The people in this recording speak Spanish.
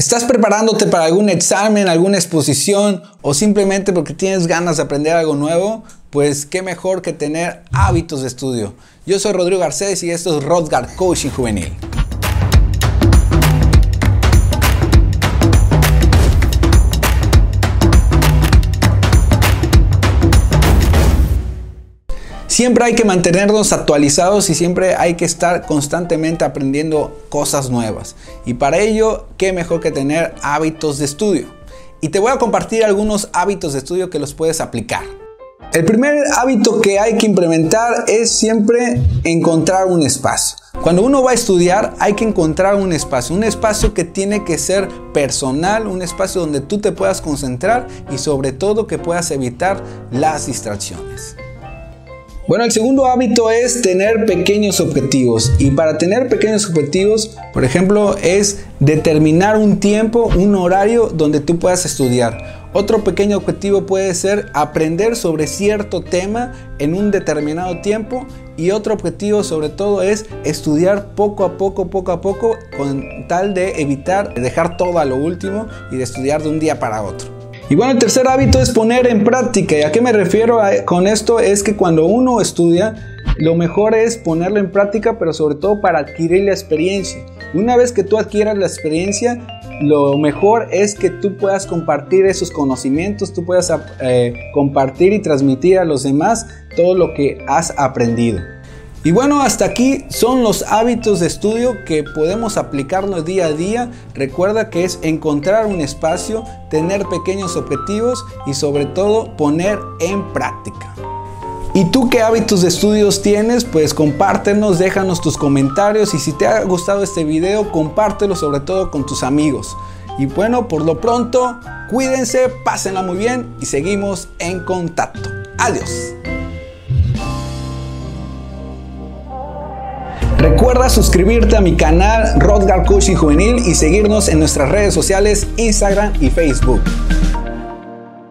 ¿Estás preparándote para algún examen, alguna exposición o simplemente porque tienes ganas de aprender algo nuevo? Pues qué mejor que tener hábitos de estudio. Yo soy Rodrigo Garcés y esto es Rodgar Coaching Juvenil. Siempre hay que mantenernos actualizados y siempre hay que estar constantemente aprendiendo cosas nuevas. Y para ello, qué mejor que tener hábitos de estudio. Y te voy a compartir algunos hábitos de estudio que los puedes aplicar. El primer hábito que hay que implementar es siempre encontrar un espacio. Cuando uno va a estudiar hay que encontrar un espacio, un espacio que tiene que ser personal, un espacio donde tú te puedas concentrar y sobre todo que puedas evitar las distracciones. Bueno, el segundo hábito es tener pequeños objetivos. Y para tener pequeños objetivos, por ejemplo, es determinar un tiempo, un horario donde tú puedas estudiar. Otro pequeño objetivo puede ser aprender sobre cierto tema en un determinado tiempo y otro objetivo sobre todo es estudiar poco a poco, poco a poco con tal de evitar dejar todo a lo último y de estudiar de un día para otro. Y bueno, el tercer hábito es poner en práctica. ¿Y a qué me refiero con esto? Es que cuando uno estudia, lo mejor es ponerlo en práctica, pero sobre todo para adquirir la experiencia. Una vez que tú adquieras la experiencia, lo mejor es que tú puedas compartir esos conocimientos, tú puedas eh, compartir y transmitir a los demás todo lo que has aprendido. Y bueno, hasta aquí son los hábitos de estudio que podemos aplicarnos día a día. Recuerda que es encontrar un espacio, tener pequeños objetivos y sobre todo poner en práctica. ¿Y tú qué hábitos de estudios tienes? Pues compártenos, déjanos tus comentarios y si te ha gustado este video, compártelo sobre todo con tus amigos. Y bueno, por lo pronto, cuídense, pásenla muy bien y seguimos en contacto. Adiós. Recuerda suscribirte a mi canal Rodgar Coaching Juvenil y seguirnos en nuestras redes sociales Instagram y Facebook.